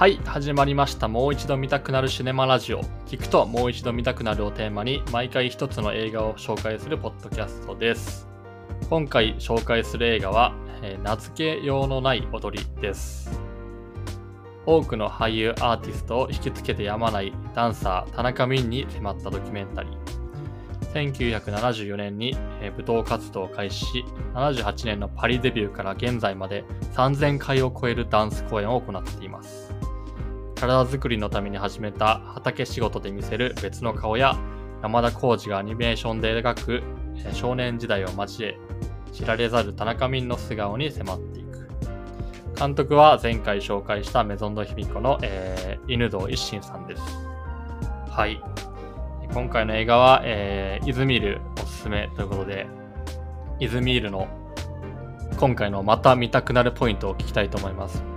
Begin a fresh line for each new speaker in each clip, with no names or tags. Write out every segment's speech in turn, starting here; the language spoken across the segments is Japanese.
はい始まりました。もう一度見たくなるシネマラジオ。聞くともう一度見たくなるをテーマに毎回一つの映画を紹介するポッドキャストです。今回紹介する映画は、えー名付けようのない踊りです。多くの俳優アーティストを引きつけてやまないダンサー田中泯に迫ったドキュメンタリー。1974年にえー舞踏活動を開始し78年のパリデビューから現在まで3000回を超えるダンス公演を行っています。体作りのために始めた畑仕事で見せる別の顔や山田浩二がアニメーションで描く少年時代を交え知られざる田中泯の素顔に迫っていく。監督は前回紹介したメゾンドヒミコの、えー犬堂一心さんです。はい。今回の映画は、えーイズミールおすすめということでイズミールの今回のまた見たくなるポイントを聞きたいと思います。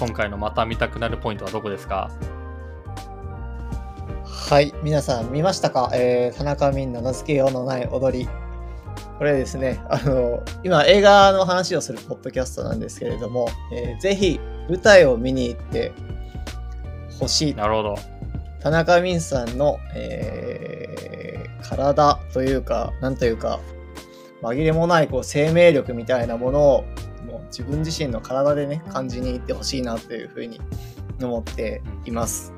今回のまた見たくなるポイントはどこですか？
はい、皆さん見ましたか、えー、田中泯の名付けようのない踊り。これですね、あの、今映画の話をするポッドキャストなんですけれども、えーぜひ舞台を見に行ってほしい。
なるほど
田中泯さんの、えー体というか、なんというか、紛れもないこう生命力みたいなものをもう自分自身の体でね、感じに行ってほしいなというふうに思っています。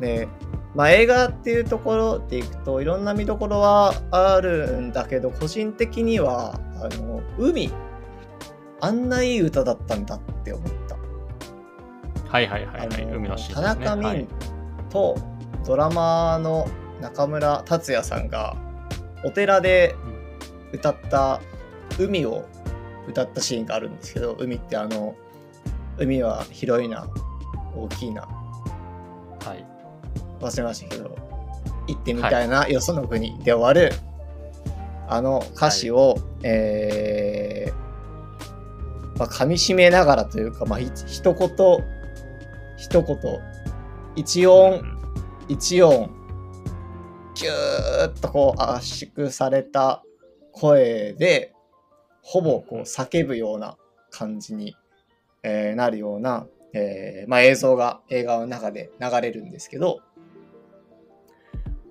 で、まあ、映画っていうところでいくといろんな見どころはあるんだけど個人的にはあの海あんないい歌だったんだって思った。
はいはいはいはい。海のシーンね
中泯
はい。
とドラマーの中村達也さんがお寺で歌った「海」を歌ったシーンがあるんですけど海ってあの海は広いな大きいな。
はい。
忘れましたけど行ってみたいなよその国で終わる、あの歌詞を、えーまあ、噛み締めながらというか、まあ、ひ一言一言。一音一音キューッとこう圧縮された声でほぼこう叫ぶような感じに、えーなるような、えーまあ、映像が映画の中で流れるんですけど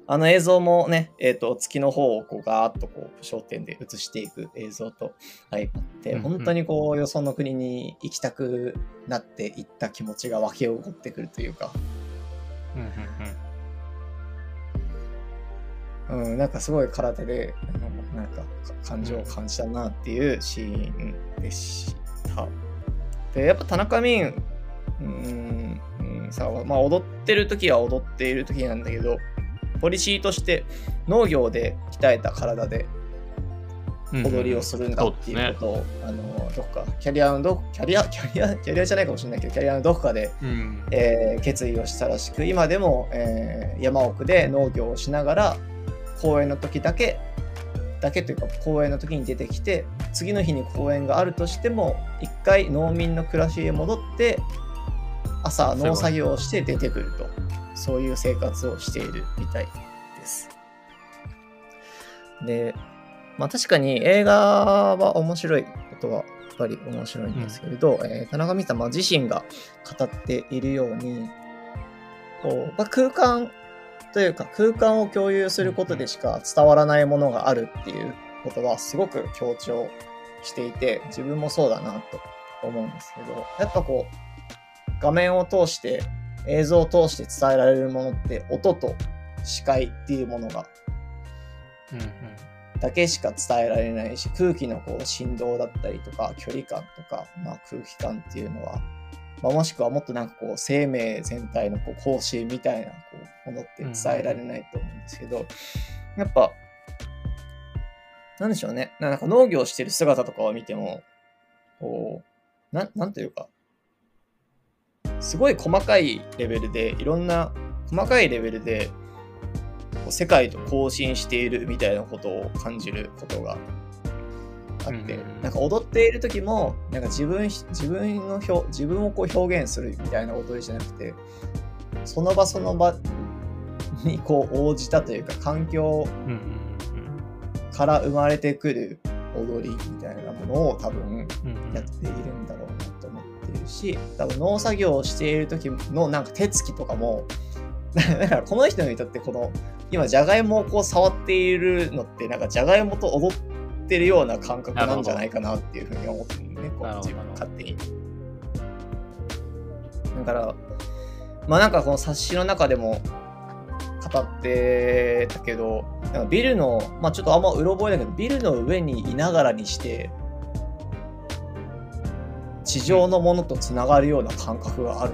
あの映像もね、えー、と月の方をこうガーッとこう焦点で映していく映像と相まって、本当にこうよその国に行きたくなっていった気持ちが湧き起こってくるというか、
うん
なんかすごい空手でなんかか感情を感じたなっていうシーンでした。でやっぱ田中泯うんうんさまあ踊ってる時は踊っている時なんだけどポリシーとして農業で鍛えた体で
うん
踊りをするんだっていうことを、あのどこかキャリアのどキャリアキャリアキャリアじゃないかもしれないけどキャリアのどこかで
うん。
えー決意をしたらしく今でも、えー山奥で農業をしながら公演の時だけだけというか公演の時に出てきて次の日に公演があるとしても一回農民の暮らしへ戻って朝農作業をして出てくるとそういう生活をしているみたいです。でまあ確かに映画は面白いことはやっぱり面白いんですけれど、えー田中美さん、まあ、自身が語っているようにこう、まあ、空間というか空間を共有することでしか伝わらないものがあるっていうことはすごく強調していて自分もそうだなと思うんですけどやっぱこう画面を通して映像を通して伝えられるものって音と視界っていうものがだけしか伝えられないし空気のこう振動だったりとか距離感とか、まあ、空気感っていうのは、まあ、もしくはもっとなんかこう生命全体のこう更新みたいなこうものって伝えられないと思うんですけど、やっぱなんでしょうね。なんか農業してる姿とかを見てもこうななんというかすごい細かいレベルでいろんな細かいレベルで世界と交信しているみたいなことを感じることがあって、
うん
なんか踊っている時もなんか自分自分の表自分をこう表現するみたいな踊りじゃなくてその場その場にこう応じたというか環境から生まれてくる踊りみたいなものを多分やっているんだろうなと思ってるし多分農作業をしている時のなんか手つきとかも だからこの人にとってこの今じゃがいもをこう触っているのってなんかじゃがいもと踊ってるような感覚なんじゃないかなっていうふうに思ってるね。こう自分勝手に。だからまあなんかこの冊子の中でも語ってたけどなんかビルのまあちょっとあんまうろ覚えだけどビルの上にいながらにして地上のものとつながるような感覚がある。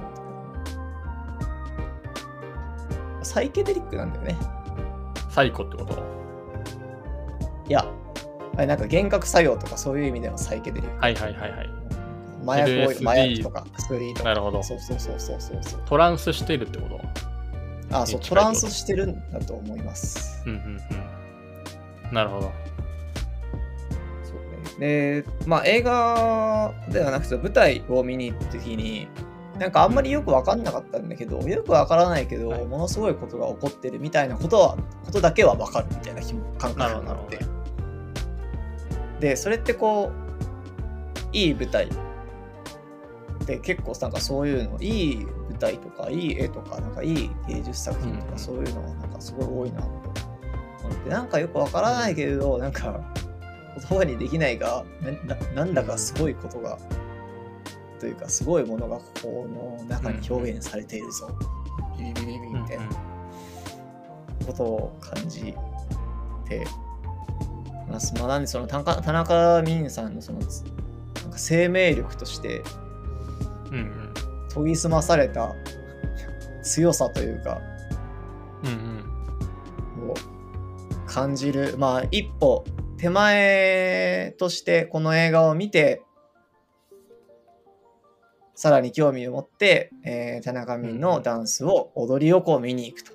サイケデリックなんだよね。
サイコってこと？
いやあれなんか幻覚作用とかそういう意味でのサイケデリック。
はいはいはいはい。
麻薬を麻薬とか薬とか。
なるほど。
そうそうそうそうそうそう。
トランスしてるってこと？
あそうトランスしてるんだと思います。
うんうんうん。なるほど。
そうね。で、まあ映画ではなくて舞台を見に行った時に、なんかあんまりよく分かんなかったんだけど、よく分からないけど、
はい。
ものすごいことが起こってるみたいなことは、ことだけは分かるみたいな感
なるほど
覚があって。で、それってこう、いい舞台で結構なんかそういうの、いい舞台とか、いい絵とか、なんかいい芸術作品と
うん
か、そういうのはなんかすごい多いなと思って、なんかよく分からないけれど、なんか言葉にできないがなんだかすごいことが、というかすごいものがここの中に表現されているぞ、ビビビビビみたいなことを感じてます。まあ、なんでその田中田中泯さんのそのつなんか生命力として研ぎ澄まされた強さというか
うんうん。
を感じる。まあ一歩手前としてこの映画を見てさらに興味を持って、えー田中泯のダンスを踊りをこう見に行くと。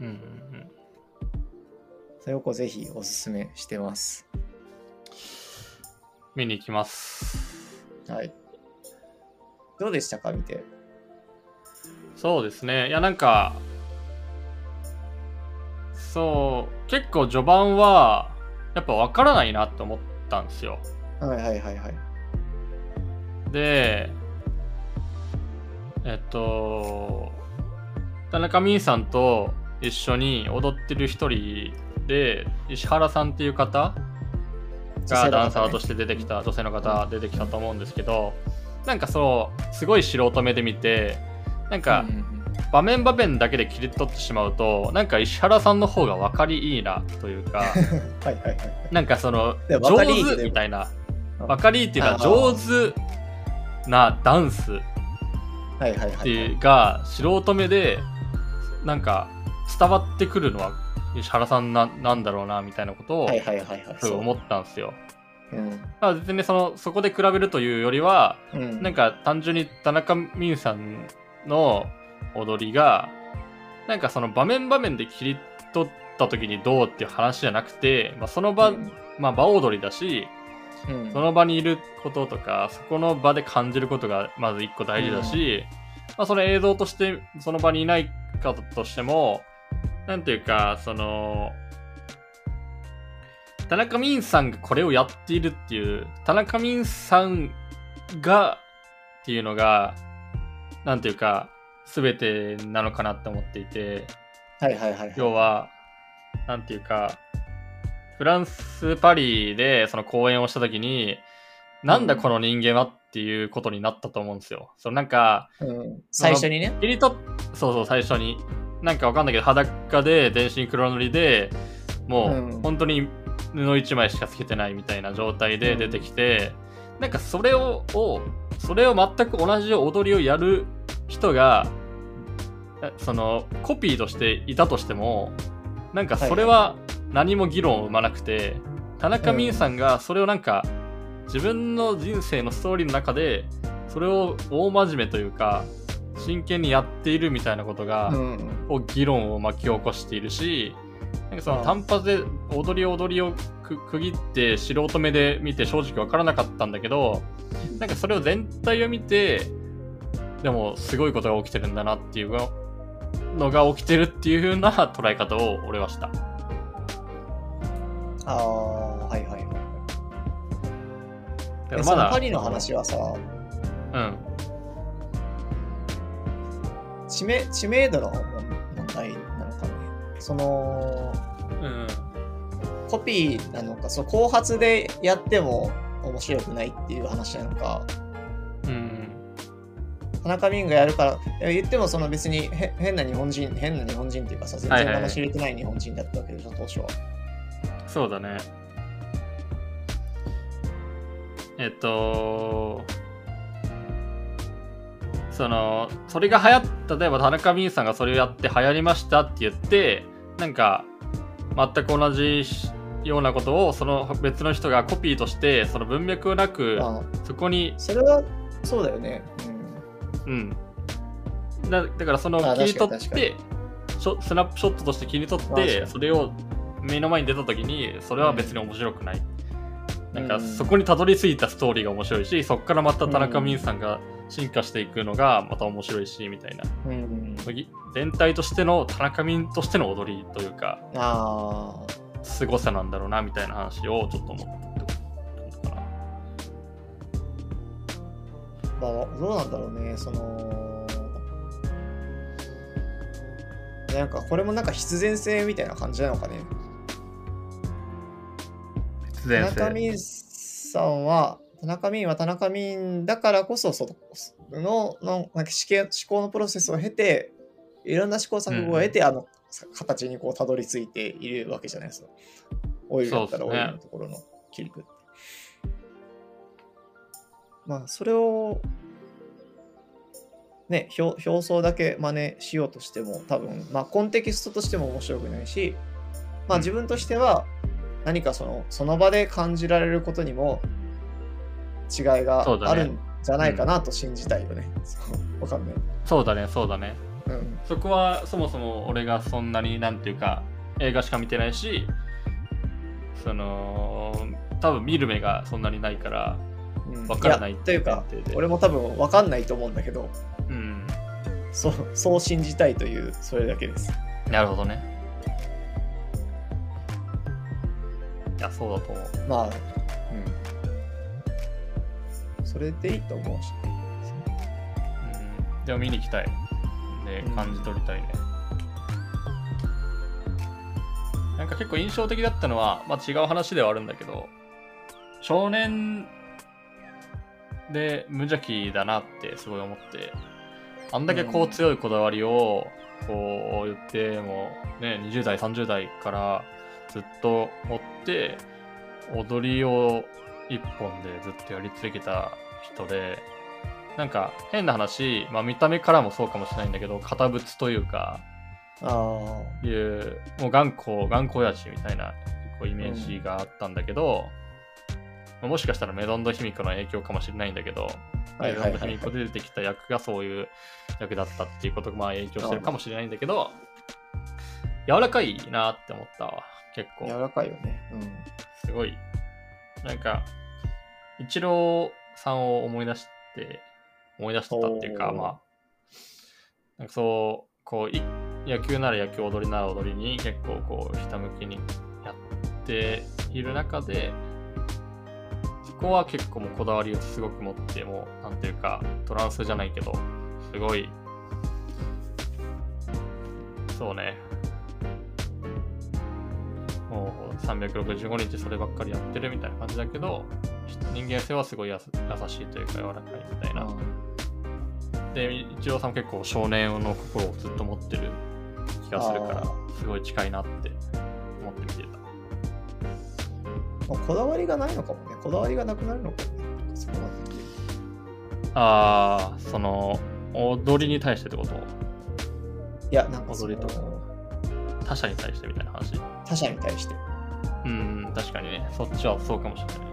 うんうんうん
それをこうぜひおすすめしてます。
見に行きます。
はい。どうでしたか見て？
そうですね。いやなんかそう結構序盤はやっぱ分からないなって思ったんですよ。
はいはいはいはい。
でえっと田中泯さんと一緒に踊ってる一人で石原さんっていう方がダンサーとして出てきた女性の方出てきたと思うんですけどなんかそうすごい素人目で見てなんか場面場面だけで切り取ってしまうとなんか石原さんの方が分かりいいなというか なんかその
で
上手みたいな。
うん。
分かりいいっていうか上手なダンス。
はいはいはいはい。
が素人目でなんか伝わってくるのは石原さんななんだろうなみたいなことを思ったんですよ。
うん。
まあ、別にそのそこで比べるというよりは
うん。
なんか単純に田中泯さんの踊りがなんかその場面場面で切り取った時にどうっていう話じゃなくて、まあ、その場、
うん。
まあ、場踊りだし
うん。
その場にいることとかそこの場で感じることがまず一個大事だし、まあ、その映像としてその場にいないかとしてもなんていうかその田中泯さんがこれをやっているっていう田中泯さんがっていうのがなんていうか全てなのかなって思っていて
はいはいはいはい。
要はなんていうかフランス・パリでその公演をした時になんだこの人間はっていうことになったと思うんですよ。そのなんか
うん。最初にね。
切り取っそうそう最初になんかわかんないけど裸で全身黒塗りでも
うん。
う本当に布一枚しかつけてないみたいな状態で出てきて、なんかそれををそれを全く同じ踊りをやる人がえそのコピーとしていたとしてもなんかそれは何も議論を生まなくて、田中泯さんがそれをなんか自分の人生のストーリーの中でそれを大真面目というか真剣にやっているみたいなことが、
うん
こう議論を巻き起こしているしなんかその
うん
単発で踊り踊りをく区切って素人目で見て正直わからなかったんだけどなんかそれを全体を見てでもすごいことが起きてるんだなっていうのが起きてるっていう風な 捉え方を俺はした。
ああはいはいはい
だからまだ
えそのパリの話はさ
うん。
知名知名度の問問題なのかね。その、
うん。
コピーなのか、そう後発でやっても面白くないっていう話なのか、
うん。
田中泯がやるから、言ってもその別にへ変な日本人、変な日本人っていうかさ、全然話入れてない日本人だったわけでしょ、当初は。
そうだね。えっと、その、それが流行った、例えば田中泯さんがそれをやって流行りましたって言って、なんか、全く同じようなことをその別の人がコピーとして、その文脈なく、
まあ、
そこに、
それはそうだよね。
うん。だだからその
あ
切り取って、ショスナップショットとして切り取って、それを目の前に出た時に、それは別に面白くない。なんか
うん
そこにたどり着いたストーリーが面白いし、そこからまた田中泯さんが進化していくのがまた面白いし、みたいな。
うん。うん。
全体としての田中泯としての踊りというか、
ああ、
凄さなんだろうな、みたいな話をちょっと思ってたかな。
まあ、どうなんだろうね、その、なんかこれもなんか必然性みたいな感じなのかね。
必
田中泯さんは、田中泯は田中泯だからこそ、そののなんか試験思考のプロセスを経て、いろんな試行錯誤を経て、あの形にこうたどり着いているわけじゃないですか。オイルだったらオイルのところの切り口。まあ、それを、ね、表表層だけ真似しようとしても、多分、まあ、コンテキストとしても面白くないし、まあ、
うん
自分としては、何かそのその場で感じられることにも違いがあるんじゃないかなと信じたいよね。そう。わかんない。
そうだね、そうだね。
うん。
そこはそもそも俺がそんなになんていうか映画しか見てないしその多分見る目がそんなにないから
うん。
わからない
やというか俺も多分わかんないと思うんだけど
うん。
そうそう信じたいというそれだけです。
なるほどね。いやそうだと思う。
まあうんそれでいいと思うし。
うん。でも見に行きたい。で
うん。
感じ取りたいね、なんか結構印象的だったのは、まあ、違う話ではあるんだけど少年で無邪気だなってすごい思ってあんだけこ
う
うん強いこだわりをこう言ってもね20代30代からずっと持って踊りを一本でずっとやり続けた人でなんか変な話、まあ、見た目からもそうかもしれないんだけど堅物というか
あ
いうもう頑固頑固親父みたいなこうイメージがあったんだけど、まあもしかしたらメドンド卑弥呼の影響かもしれないんだけど、
あはい
メドンド卑
はい。はい、
弥呼で出てきた役がそういう役だったっていうことがまあ影響してるかもしれないんだけど柔らかいなって思ったわ結構。
柔らかいよね。
すごい。なんかイチローさんを思い出して思い出してたっていうかまあなんかそうこうい野球なら野球踊りなら踊りに結構こうひたむきにやっている中でそこは結構もうこだわりをすごく持ってもうなんていうかトランスじゃないけどすごいそうね。もう365日そればっかりやってるみたいな感じだけど人間性はすごい優しいというか柔らかいみたいな。で一郎さんも結構少年の心をずっと持ってる気がするから
あ
すごい近いなって思って見てた。
まあ、こだわりがないのかもね。こだわりがなくなるのかもね。そこ
ああその踊りに対してってこと？
いやなんか
踊りとか。他者に対してみたいな話？
他者に対して、
うん確かにね。そっちはそうかもしれない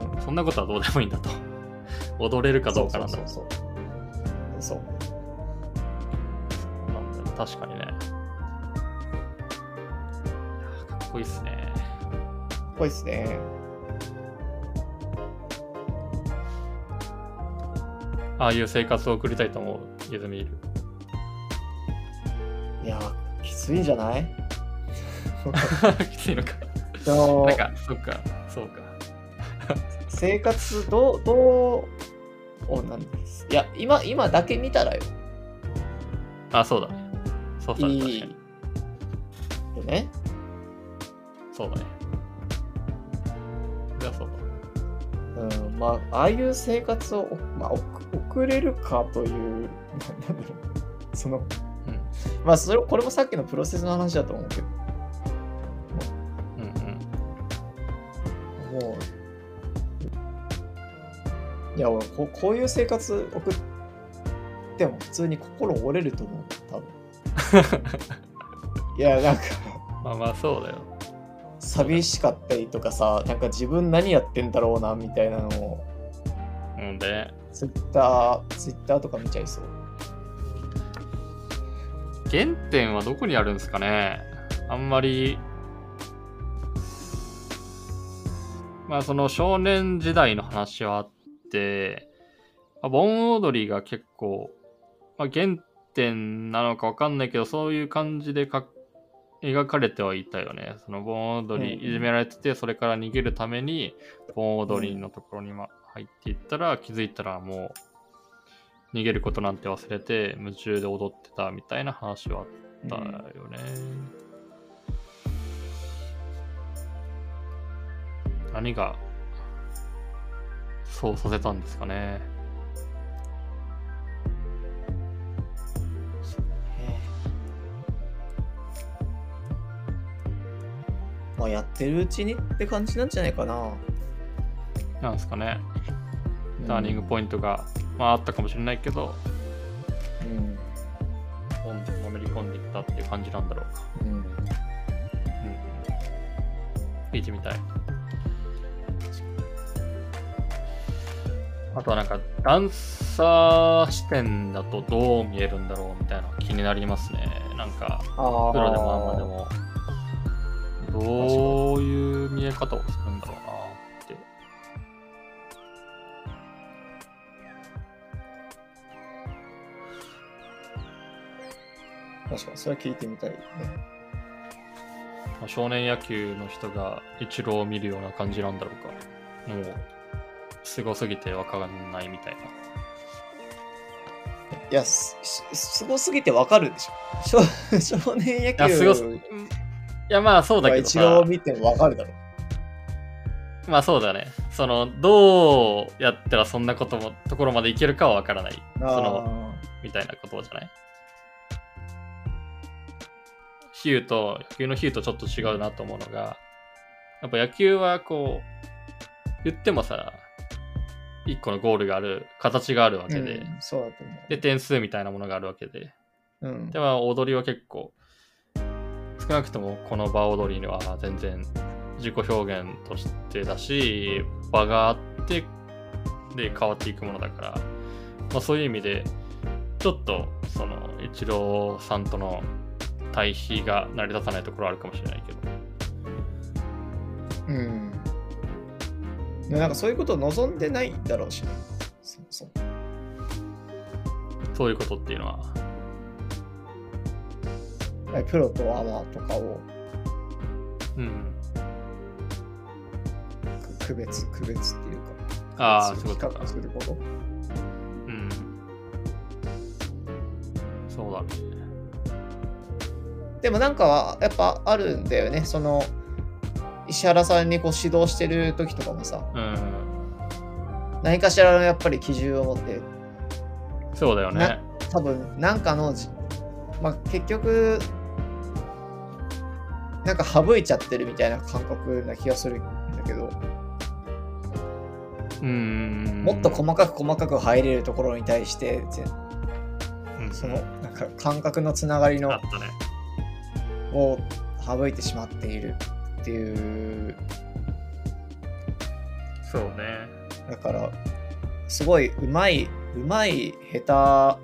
うん、
そんなことはどうでもいいんだと。踊れるかどうかなんだ。
そうそうそうそう。
なんだよ確かにね。かっこいいっすね。
かっこいいっすね。
ああいう生活を送りたいと思うユズミール
いやきついんじゃない？
きついのか。なんかそっかそうか
生活どうどうをなんです。いや、今、今だけ見たらよ。
あ、そうだね。そうだね。
いい。よね。
そうだね。それはそうだ。
うん、まあ、ああいう生活を、まあ、送送れるかという、なんだろう。その、
うん。
まあ、それ、これもさっきのプロセスの話だと思うけど、
うんうん。
もう、いや、俺ここういう生活送っても普通に心折れると思う、多分。いや、なんか、
まあまあそうだよ。
寂しかったりとかさ、なんか自分何やってんだろうな、みたいなのを、
うんで、
ツイッター、ツイッターとか見ちゃいそう。
原点はどこにあるんですかね？あんまり、まあその少年時代の話はあって、まあ盆踊りが結構、まあ、原点なのかわかんないけど、そういう感じでか描かれてはいたよね。その盆踊り
うんうん
いじめられてて、それから逃げるために盆踊りのところにま入っていったら、気づいたらもう逃げることなんて忘れて夢中で踊ってたみたいな話はあったよね。何がそうさせたんですかね。
まあ、やってるうちにって感じなんじゃないかな。
なんですかね。ターニングポイントが、まあ、あったかもしれないけど、
うん。
ポンとのめり込んでいったっていう感じなんだろうか。
うん。うん
うん。聞いてみたい。あとはなんか、ダンサー視点だとどう見えるんだろうみたいな気になりますね。なんか、
ああ。
プロでもアマでも、どういう見え方をするんだろうなって。
確かに、それは聞いてみたいね。
まあ少年野球の人が一郎を見るような感じなんだろうか。もう、すごすぎてわかんないみたいな。
いや、す、すすごすぎてわかるでしょ。少 少年野
いや、すごす、
球
いや、まあそうだけど
が一郎を
さ、
見てもわかるだろ。
まあそうだね。その、どうやったらそんなことも、ところまでいけるかはわからない。その、みたいなことじゃない？ヒューと、野球のヒューとちょっと違うなと思うのが、やっぱ野球はこう、言ってもさ、一個のゴールがある、形があるわけで、
うん、そうだと思う。
で、点数みたいなものがあるわけで、
うん
で、は踊りは結構、少なくともこの場踊りには全然自己表現としてだし、場があって、で変わっていくものだから、まあそういう意味で、ちょっと、その、イチローさんとの対比が成り立たないところはあるかもしれないけど。
うん。でなんかそういうことを望んでないだろうしね。そもそも。
そういうことっていうのは、
プロとアマとかを
うん。
く区別、区別っていうか、
ああ、
比
そういうこと。
すること。
うん。そうだね。
でもなんかはやっぱあるんだよね。その、石原さんにこう指導してる時とかもさ、
うん。
何かしらのやっぱり基準を持って、
そうだよね。
多分なんかのじ、まあ、結局、なんか省いちゃってるみたいな感覚な気がするんだけど、
うん。
もっと細かく細かく入れるところに対して、そのなんか感覚のつながりの。を省いてしまっているっていう、
そうね。
だから、すごいうまい、うまい、下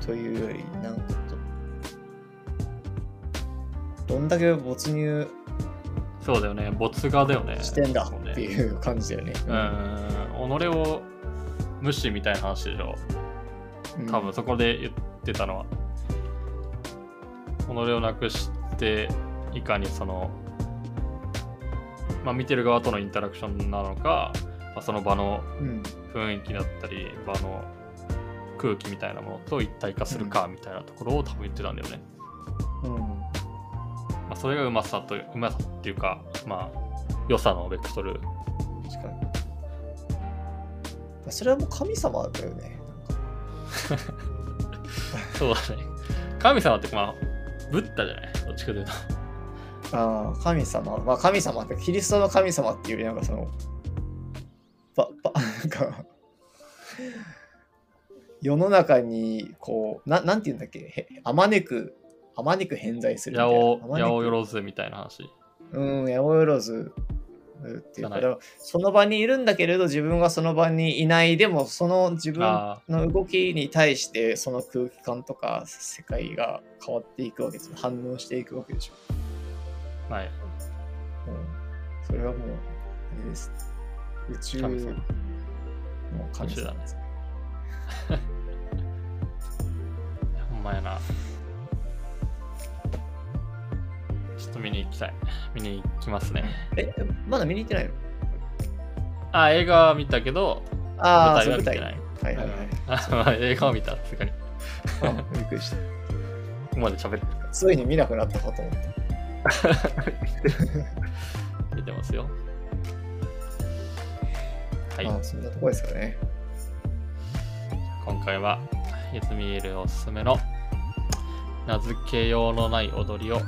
手というより、なんかと、どんだけ没入
そうだよね。没画だよね。
してんだっていう感じだよね。
うん。己を無視みたいな話でしょ。
うん
多分そこで言ってたのは、己をなくして、いかにその、まあ見てる側とのインタラクションなのか、まあ、その場の
うん。
雰囲気だったり場の空気みたいなものと一体化するかみたいなところを多分言ってたんだよね。
うん。
まあ、それがうまさとうまさっていうかまあ良さのベクトル
確かに。それはもう神様だよね。
そうだね。神様ってまあブッダじゃない？どっちかというと。
ああ、神様。まあ神様って、キリストの神様っていうなんかその、ば、ば、なんか、世の中に、こう、ななんて言うんだっけ、へあまねく、あまねく偏在するみた
八
いな。
百八百万みたいな話。
うん、八百万っていうか、からその場にいるんだけれど、自分がその場にいない、でもその自分
あ
の動きに対して、その空気感とか世界が変わっていくわけですよ。反応していくわけでしょ。
あ、はい。
うん、それはもう、あれです。宇宙の
神様
です。
ほんまやな。ちょっと見に行きたい。見に行きますね。
え、まだ見に行ってないの？
あ、映画は見たけど、
ああ、
舞
台。
台は見てない。
はいはいはい。
映画を見た、さすがに。
びっくりした。
こまで喋ってるか
ついに見なくなったかと思った。
ら見てますよ。はい。
あそんなとこですかね。
今回は、ユズミエルおすすめの名付けようのない踊りを、
うん。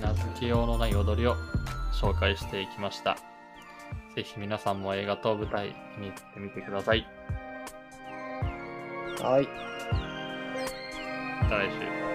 名付けようのない踊りを紹介していきました。ぜひ皆さんも映画と舞台見に行ってみてください。
はい。
また来週。